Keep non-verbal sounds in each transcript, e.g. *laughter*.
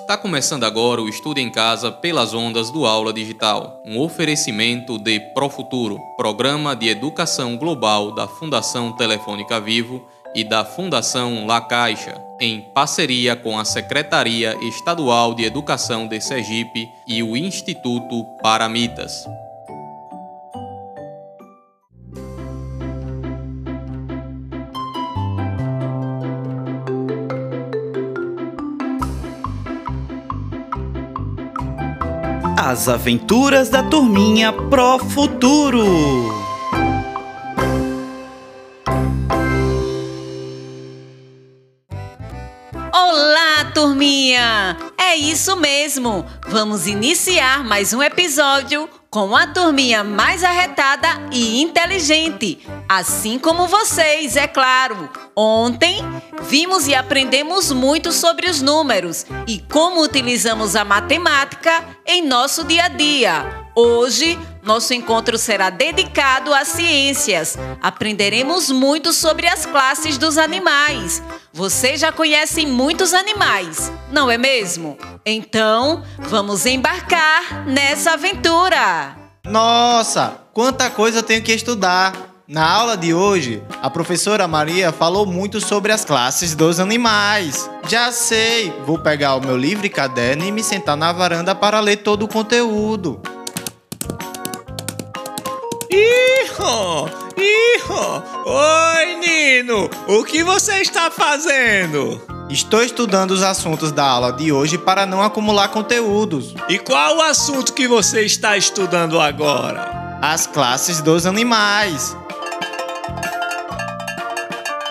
Está começando agora o Estudo em Casa pelas ondas do Aula Digital, um oferecimento de Profuturo, programa de educação global da Fundação Telefônica Vivo e da Fundação La Caixa, em parceria com a Secretaria Estadual de Educação de Sergipe e o Instituto Paramitas. As aventuras da turminha Pro Futuro. Olá, turminha! É isso mesmo! Vamos iniciar mais um episódio com a turminha mais arretada e inteligente, assim como vocês, é claro. Ontem vimos e aprendemos muito sobre os números e como utilizamos a matemática em nosso dia a dia. Hoje, nosso encontro será dedicado às ciências. Aprenderemos muito sobre as classes dos animais. Vocês já conhecem muitos animais, não é mesmo? Então, vamos embarcar nessa aventura! Nossa, quanta coisa eu tenho que estudar! Na aula de hoje, a professora Maria falou muito sobre as classes dos animais. Já sei, vou pegar o meu livro e caderno e me sentar na varanda para ler todo o conteúdo. Iho! Iho! Oi, Nino! O que você está fazendo? Estou estudando os assuntos da aula de hoje para não acumular conteúdos. E qual o assunto que você está estudando agora? As classes dos animais.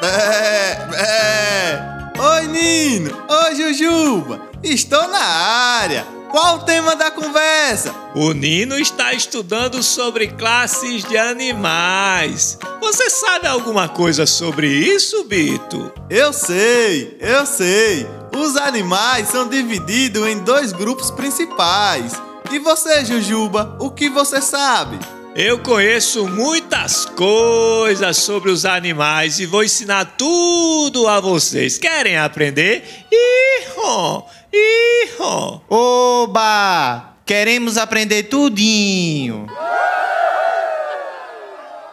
Bé, bé. Oi, Nino! Oi, Jujuba! Estou na área! Qual o tema da conversa? O Nino está estudando sobre classes de animais. Você sabe alguma coisa sobre isso, Bito? Eu sei, eu sei. Os animais são divididos em dois grupos principais. E você, Jujuba, o que você sabe? Eu conheço muitas coisas sobre os animais e vou ensinar tudo a vocês. Querem aprender? Iho! Iho! Oba! Queremos aprender tudinho.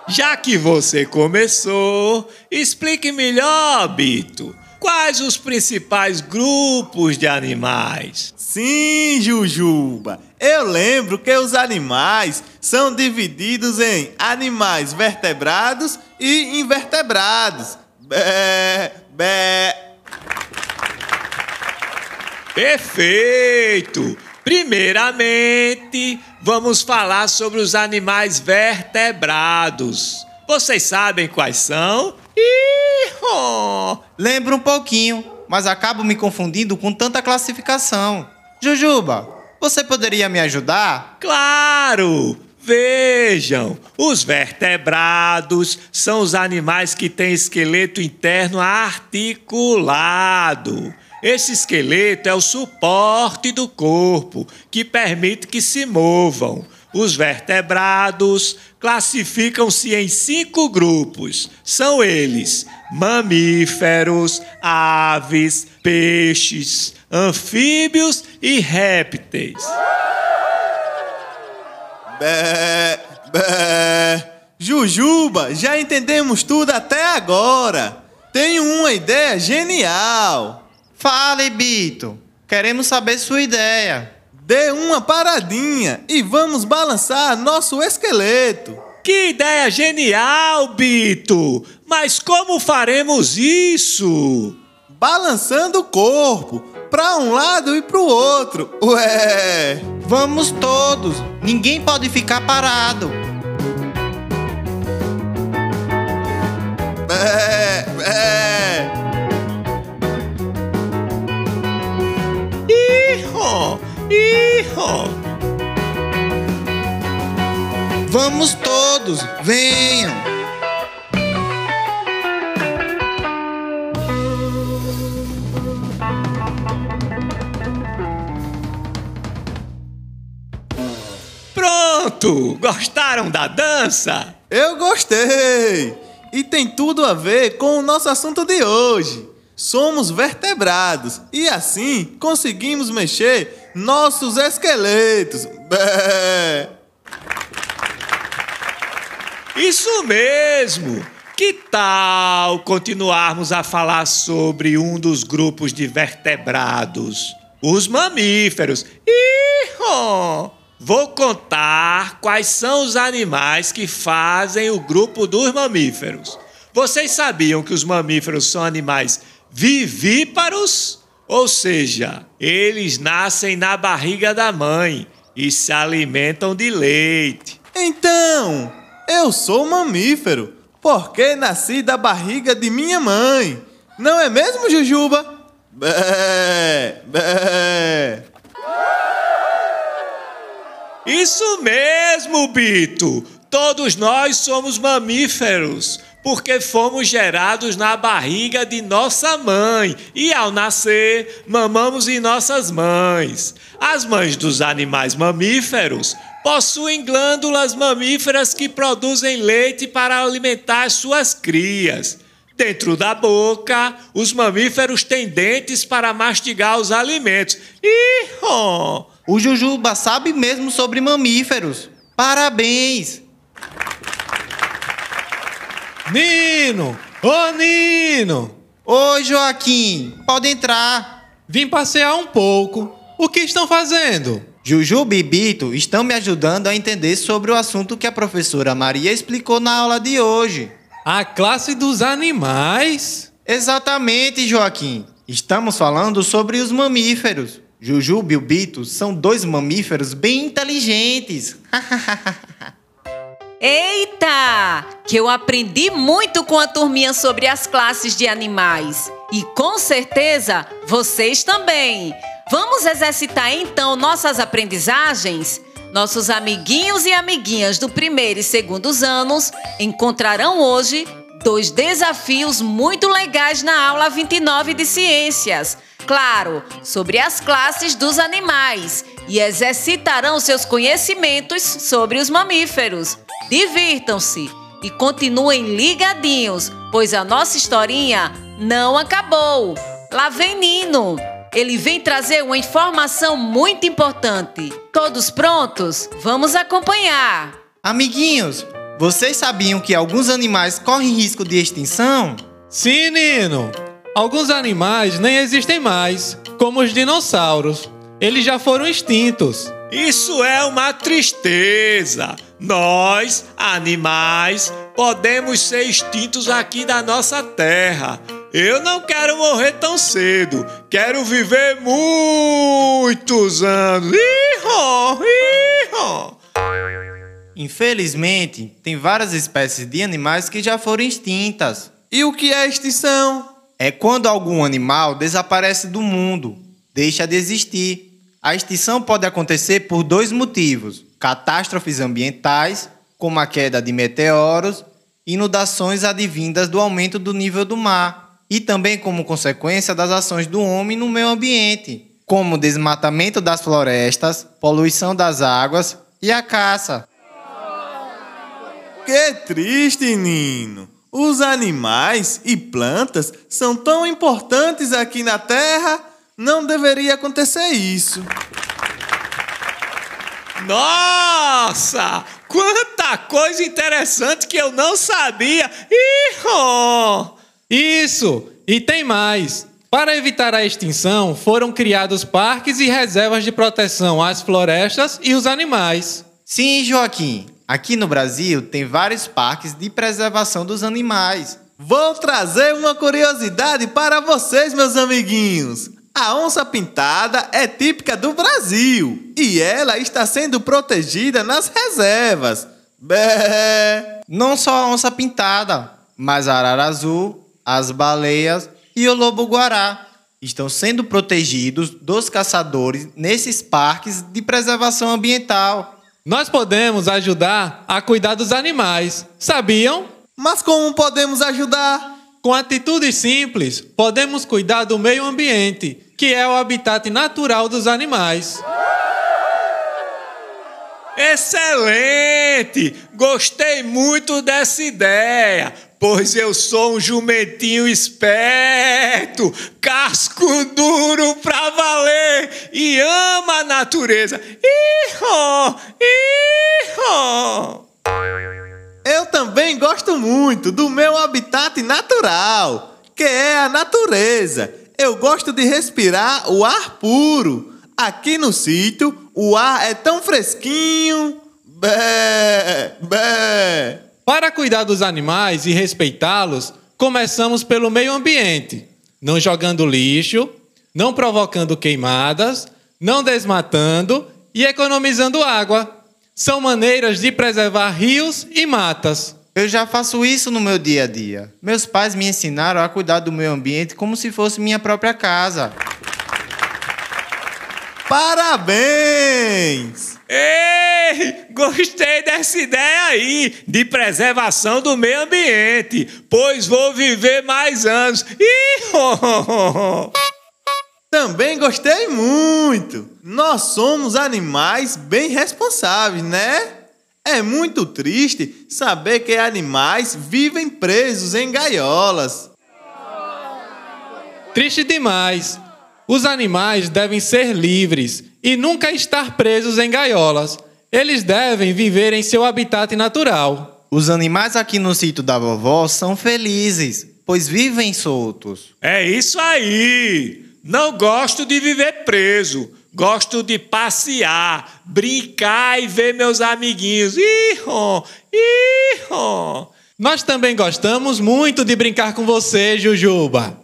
Já que você começou, explique melhor, Bito. Quais os principais grupos de animais? Sim, Jujuba. Eu lembro que os animais são divididos em animais vertebrados e invertebrados. Bé, bé. Perfeito! Primeiramente, vamos falar sobre os animais vertebrados. Vocês sabem quais são? Iho! Lembro um pouquinho, mas acabo me confundindo com tanta classificação. Jujuba, você poderia me ajudar? Claro! Vejam, os vertebrados são os animais que têm esqueleto interno articulado. Esse esqueleto é o suporte do corpo que permite que se movam. Os vertebrados classificam-se em cinco grupos. São eles: mamíferos, aves, peixes, anfíbios e répteis. Bé, bé. Jujuba, já entendemos tudo até agora. Tenho uma ideia genial. Fale, Bito. Queremos saber sua ideia. Dê uma paradinha e vamos balançar nosso esqueleto. Que ideia genial, Bito! Mas como faremos isso? Balançando o corpo para um lado e para o outro. Ué! Vamos todos. Ninguém pode ficar parado. Bé, bé. Vamos todos. Venham. Pronto! Gostaram da dança? Eu gostei! E tem tudo a ver com o nosso assunto de hoje. somos vertebrados e assim conseguimos mexer nossos esqueletos. *laughs* Bé. Isso mesmo! Que tal continuarmos a falar sobre um dos grupos de vertebrados? Os mamíferos. Ih, Vou contar quais são os animais que fazem o grupo dos mamíferos. Vocês sabiam que os mamíferos são animais vivíparos? Ou seja, eles nascem na barriga da mãe e se alimentam de leite. Então, eu sou mamífero, porque nasci da barriga de minha mãe. Não é mesmo, Jujuba? Bé, bé. Isso mesmo, Bito! Todos nós somos mamíferos, porque fomos gerados na barriga de nossa mãe e, ao nascer, mamamos em nossas mães. As mães dos animais mamíferos possuem glândulas mamíferas que produzem leite para alimentar suas crias. Dentro da boca, os mamíferos têm dentes para mastigar os alimentos. Ih, oh, O Jujuba sabe mesmo sobre mamíferos. Parabéns! Nino! Ô Nino! Oi, Joaquim, pode entrar. Vim passear um pouco. O que estão fazendo? Jujuba e Bito estão me ajudando a entender sobre o assunto que a professora Maria explicou na aula de hoje. A classe dos animais? Exatamente, Joaquim. Estamos falando sobre os mamíferos. Jujuba e Bito são dois mamíferos bem inteligentes. *laughs* Eita! Que eu aprendi muito com a turminha sobre as classes de animais. E com certeza vocês também. Vamos exercitar então nossas aprendizagens? Nossos amiguinhos e amiguinhas do primeiro e segundos anos encontrarão hoje dois desafios muito legais na aula 29 de ciências. Claro, sobre as classes dos animais e exercitarão seus conhecimentos sobre os mamíferos. Divirtam-se e continuem ligadinhos, pois a nossa historinha não acabou. Lá vem Nino. Ele vem trazer uma informação muito importante. Todos prontos? Vamos acompanhar. Amiguinhos, vocês sabiam que alguns animais correm risco de extinção? Sim, Nino. Alguns animais nem existem mais, como os dinossauros. Eles já foram extintos. Isso é uma tristeza. Nós, animais, podemos ser extintos aqui da nossa terra. Eu não quero morrer tão cedo. Quero viver muitos anos. Ih, ih. Infelizmente, tem várias espécies de animais que já foram extintas. E o que é extinção? É quando algum animal desaparece do mundo, deixa de existir. A extinção pode acontecer por dois motivos: catástrofes ambientais, como a queda de meteoros, inundações advindas do aumento do nível do mar, e também como consequência das ações do homem no meio ambiente, como desmatamento das florestas, poluição das águas e a caça. Que triste, Nino. Os animais e plantas são tão importantes aqui na Terra, não deveria acontecer isso. Nossa! Quanta coisa interessante que eu não sabia! Ih, Isso! E tem mais! Para evitar a extinção, foram criados parques e reservas de proteção às florestas e os animais. Sim, Joaquim. Aqui no Brasil tem vários parques de preservação dos animais. Vou trazer uma curiosidade para vocês, meus amiguinhos. A onça pintada é típica do Brasil e ela está sendo protegida nas reservas. Bé. Não só a onça pintada, mas a arara azul, as baleias e o lobo-guará estão sendo protegidos dos caçadores nesses parques de preservação ambiental. Nós podemos ajudar a cuidar dos animais. Sabiam? Mas como podemos ajudar? Com atitudes simples, podemos cuidar do meio ambiente, que é o habitat natural dos animais. Excelente! Gostei muito dessa ideia. pois eu sou um jumentinho esperto, casco duro pra valer e ama a natureza. Iho, iho. Também gosto muito do meu habitat natural, que é a natureza. Eu gosto de respirar o ar puro. Aqui no sítio, o ar é tão fresquinho. Bé, bé. Para cuidar dos animais e respeitá-los, começamos pelo meio ambiente, não jogando lixo, não provocando queimadas, não desmatando e economizando água. São maneiras de preservar rios e matas. Eu já faço isso no meu dia a dia. Meus pais me ensinaram a cuidar do meio ambiente como se fosse minha própria casa. Parabéns! Ei, gostei dessa ideia aí de preservação do meio ambiente, pois vou viver mais anos. Iho. Também gostei muito. Nós somos animais bem responsáveis, né? É muito triste saber que animais vivem presos em gaiolas. Triste demais. Os animais devem ser livres e nunca estar presos em gaiolas. Eles devem viver em seu habitat natural. Os animais aqui no sítio da vovó são felizes, pois vivem soltos. É isso aí. Não gosto de viver preso. Gosto de passear, brincar e ver meus amiguinhos. Iho, iho. Nós também gostamos muito de brincar com você, Jujuba.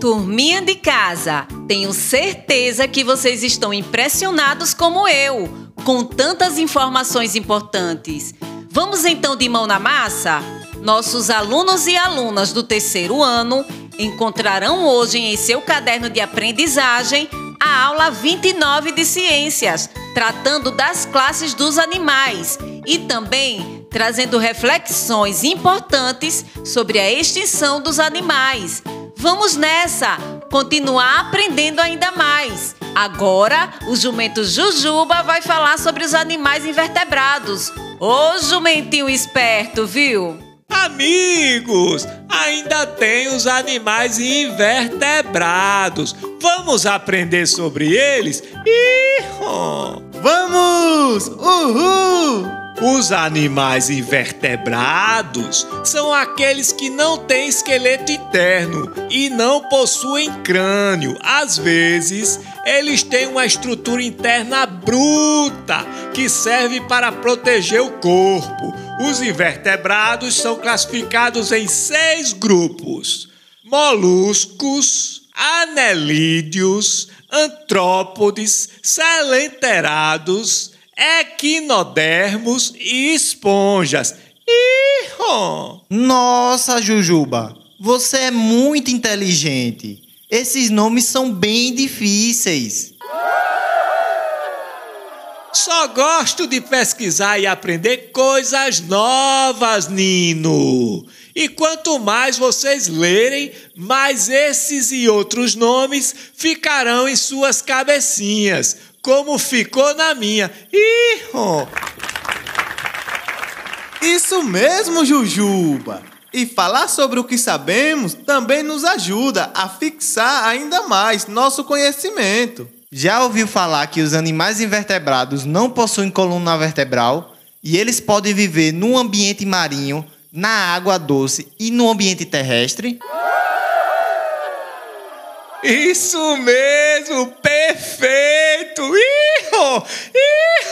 Turminha de casa, tenho certeza que vocês estão impressionados como eu, com tantas informações importantes. Vamos então de mão na massa? Nossos alunos e alunas do terceiro ano encontrarão hoje em seu caderno de aprendizagem a aula 29 de Ciências, tratando das classes dos animais e também trazendo reflexões importantes sobre a extinção dos animais. Vamos nessa! Continuar aprendendo ainda mais. Agora, o jumento Jujuba vai falar sobre os animais invertebrados. Ô jumentinho esperto, viu? Amigos, ainda tem os animais invertebrados. Vamos aprender sobre eles? Iho! Vamos! Uhul! Os animais invertebrados são aqueles que não têm esqueleto interno e não possuem crânio. Às vezes, eles têm uma estrutura interna bruta que serve para proteger o corpo. Os invertebrados são classificados em seis grupos: moluscos, anelídeos, antrópodes, selenterados equinodermos e esponjas. Iho! Nossa, Jujuba, você é muito inteligente. Esses nomes são bem difíceis. Só gosto de pesquisar e aprender coisas novas, Nino. E quanto mais vocês lerem, mais esses e outros nomes ficarão em suas cabecinhas como ficou na minha. Iho! Isso mesmo, Jujuba! E falar sobre o que sabemos também nos ajuda a fixar ainda mais nosso conhecimento. Já ouviu falar que os animais invertebrados não possuem coluna vertebral e eles podem viver no ambiente marinho, na água doce e no ambiente terrestre? Isso mesmo, perfeito! Iho!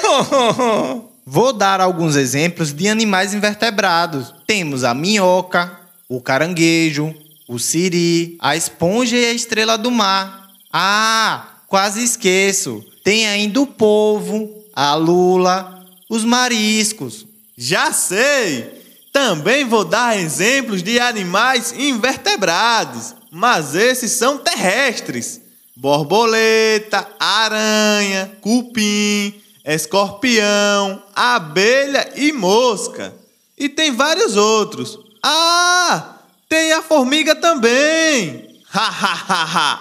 Iho! Vou dar alguns exemplos de animais invertebrados. Temos a minhoca, o caranguejo, o siri, a esponja e a estrela do mar. Ah, quase esqueço. Tem ainda o polvo, a lula, os mariscos. Já sei! Também vou dar exemplos de animais invertebrados mas esses são terrestres: borboleta, aranha, cupim, escorpião, abelha e mosca. E tem vários outros. Ah, tem a formiga também. *laughs* Ha ha ha ha.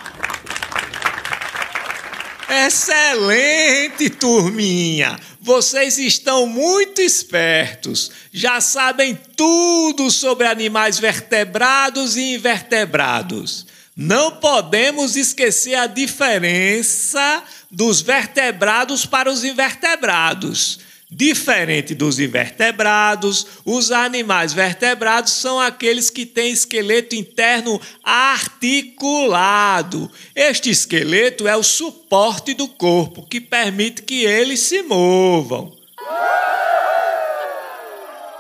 Excelente, turminha! Vocês estão muito espertos. Já sabem tudo sobre animais vertebrados e invertebrados. Não podemos esquecer a diferença dos vertebrados para os invertebrados. Diferente dos invertebrados, os animais vertebrados são aqueles que têm esqueleto interno articulado. Este esqueleto é o suporte do corpo que permite que eles se movam.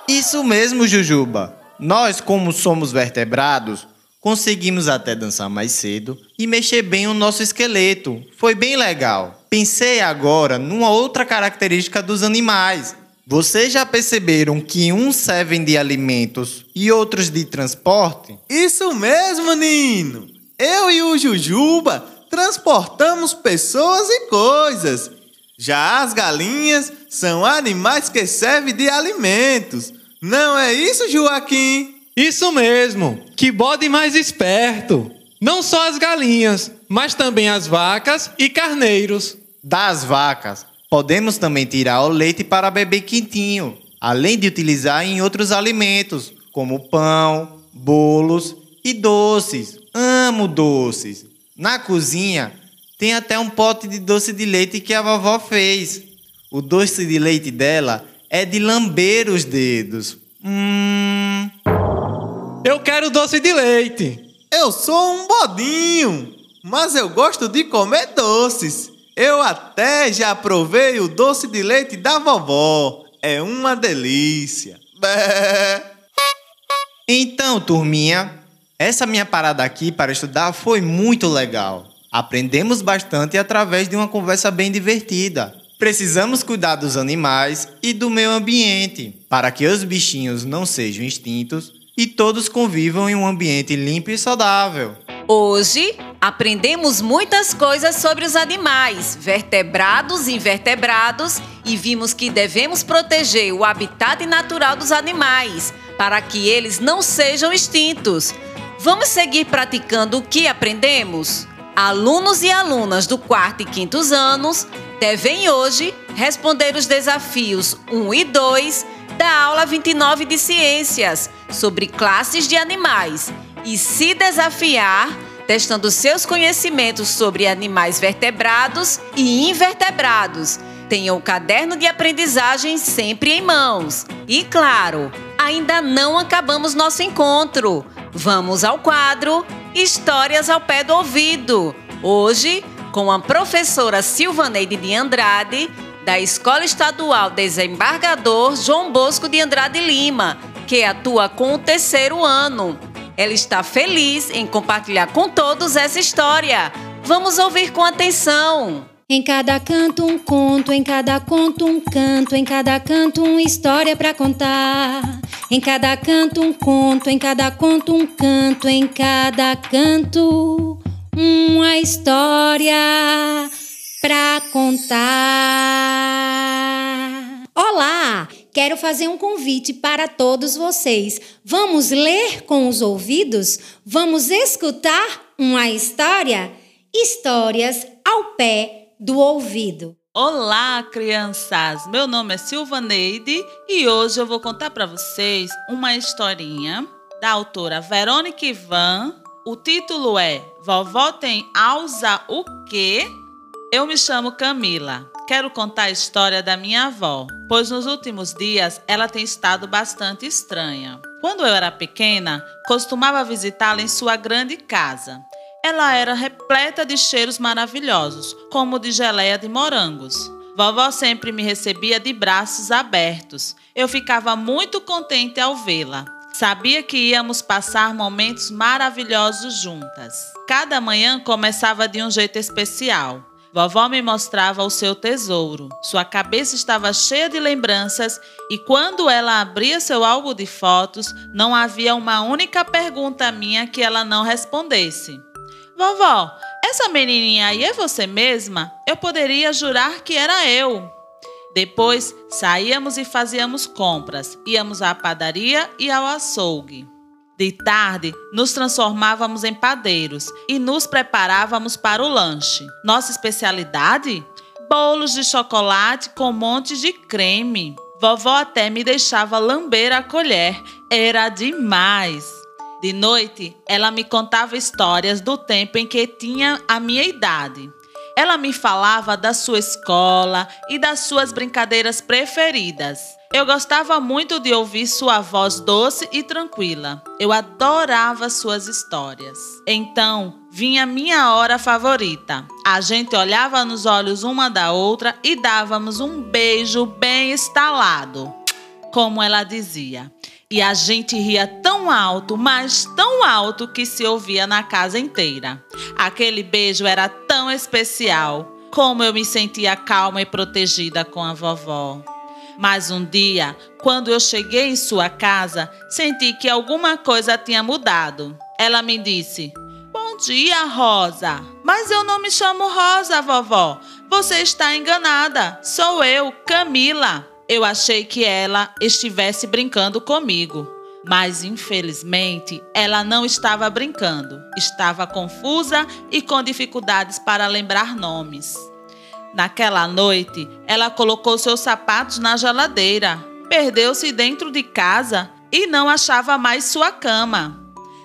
Isso mesmo, Jujuba. Nós, como somos vertebrados, conseguimos até dançar mais cedo e mexer bem o nosso esqueleto. Foi bem legal. Pensei agora numa outra característica dos animais. Vocês já perceberam que uns servem de alimentos e outros de transporte? Isso mesmo, Nino. Eu e o Jujuba transportamos pessoas e coisas. Já as galinhas são animais que servem de alimentos. Não é isso, Joaquim? Isso mesmo. Que bode mais esperto. Não só as galinhas, mas também as vacas e carneiros. Das vacas, podemos também tirar o leite para beber quentinho, além de utilizar em outros alimentos, como pão, bolos e doces. Amo doces. Na cozinha, tem até um pote de doce de leite que a vovó fez. O doce de leite dela é de lamber os dedos. Hum. Eu quero doce de leite. Eu sou um bodinho, mas eu gosto de comer doces. Eu até já provei o doce de leite da vovó. É uma delícia. Bé. *laughs* Então, turminha, essa minha parada aqui para estudar foi muito legal. Aprendemos bastante através de uma conversa bem divertida. Precisamos cuidar dos animais e do meio ambiente para que os bichinhos não sejam extintos e todos convivam em um ambiente limpo e saudável. Hoje aprendemos muitas coisas sobre os animais, vertebrados e invertebrados, e vimos que devemos proteger o habitat natural dos animais para que eles não sejam extintos. Vamos seguir praticando o que aprendemos? Alunos e alunas do quarto e quintos anos devem hoje responder os desafios 1 e 2 da aula 29 de Ciências sobre classes de animais e se desafiar testando seus conhecimentos sobre animais vertebrados e invertebrados. Tenha o caderno de aprendizagem sempre em mãos. E claro, ainda não acabamos nosso encontro. Vamos ao quadro Histórias ao pé do ouvido. Hoje, com a professora Silvaneide de Andrade, da Escola Estadual Desembargador João Bosco de Andrade Lima, que atua com o terceiro ano. Ela está feliz em compartilhar com todos essa história. Vamos ouvir com atenção. Em cada canto um conto, em cada conto um canto, em cada canto uma história para contar. Em cada canto um conto, em cada conto um canto, em cada canto uma história para contar. Olá, quero fazer um convite para todos vocês. Vamos ler com os ouvidos? Vamos escutar uma história? Histórias ao pé do ouvido. Olá, crianças! Meu nome é Silvaneide e hoje eu vou contar para vocês uma historinha da autora Verônica Ivan. O título é Vovó tem alza o quê? Eu me chamo Camila. Quero contar a história da minha avó, pois nos últimos dias ela tem estado bastante estranha. Quando eu era pequena, costumava visitá-la em sua grande casa. Ela era repleta de cheiros maravilhosos, como de geleia de morangos. Vovó sempre me recebia de braços abertos. Eu ficava muito contente ao vê-la. Sabia que íamos passar momentos maravilhosos juntas. Cada manhã começava de um jeito especial. Vovó me mostrava o seu tesouro. Sua cabeça estava cheia de lembranças e quando ela abria seu álbum de fotos, não havia uma única pergunta minha que ela não respondesse. Vovó, essa menininha aí é você mesma? Eu poderia jurar que era eu. Depois saíamos e fazíamos compras, íamos à padaria e ao açougue. De tarde, nos transformávamos em padeiros e nos preparávamos para o lanche. Nossa especialidade? Bolos de chocolate com montes de creme. Vovó até me deixava lamber a colher. Era demais. De noite, ela me contava histórias do tempo em que tinha a minha idade. Ela me falava da sua escola e das suas brincadeiras preferidas. Eu gostava muito de ouvir sua voz doce e tranquila. Eu adorava suas histórias. Então, vinha minha hora favorita. A gente olhava nos olhos uma da outra e dávamos um beijo bem estalado. Como ela dizia. E a gente ria tão alto, mas tão alto que se ouvia na casa inteira. Aquele beijo era tão especial. Como eu me sentia calma e protegida com a vovó. Mas um dia, quando eu cheguei em sua casa, senti que alguma coisa tinha mudado. Ela me disse: Bom dia, Rosa. Mas eu não me chamo Rosa, vovó. Você está enganada. Sou eu, Camila. Eu achei que ela estivesse brincando comigo. Mas infelizmente ela não estava brincando, estava confusa e com dificuldades para lembrar nomes. Naquela noite, ela colocou seus sapatos na geladeira, perdeu-se dentro de casa e não achava mais sua cama.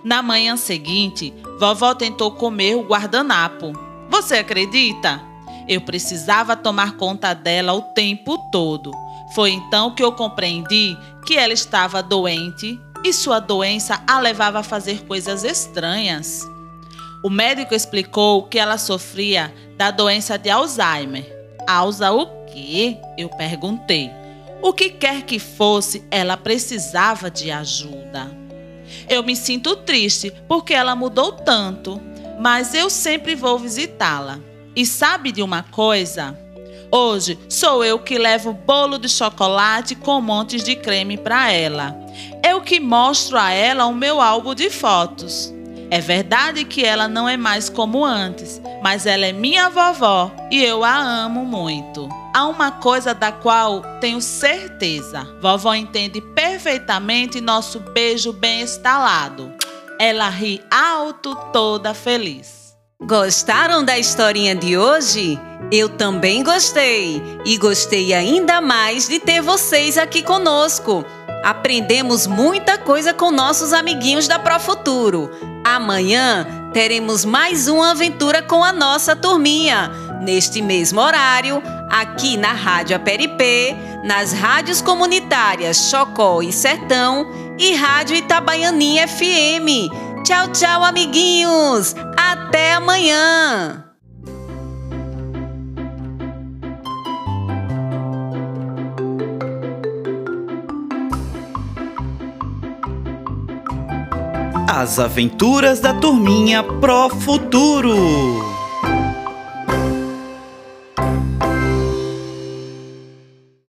Na manhã seguinte, vovó tentou comer o guardanapo. Você acredita? Eu precisava tomar conta dela o tempo todo. Foi então que eu compreendi que ela estava doente e sua doença a levava a fazer coisas estranhas. O médico explicou que ela sofria da doença de Alzheimer. Alza o quê? Eu perguntei. O que quer que fosse, ela precisava de ajuda. Eu me sinto triste porque ela mudou tanto, mas eu sempre vou visitá-la. E sabe de uma coisa? Hoje sou eu que levo bolo de chocolate com montes de creme para ela. Eu que mostro a ela o meu álbum de fotos. É verdade que ela não é mais como antes, mas ela é minha vovó e eu a amo muito. Há uma coisa da qual tenho certeza: vovó entende perfeitamente nosso beijo bem estalado. Ela ri alto, toda feliz. Gostaram da historinha de hoje? Eu também gostei e gostei ainda mais de ter vocês aqui conosco. Aprendemos muita coisa com nossos amiguinhos da Profuturo. Amanhã teremos mais uma aventura com a nossa turminha, neste mesmo horário, aqui na Rádio Aperipê, nas rádios comunitárias Chocó e Sertão e Rádio Itabaianinha FM. Tchau, tchau, amiguinhos! Até amanhã! As Aventuras da Turminha Pro Futuro.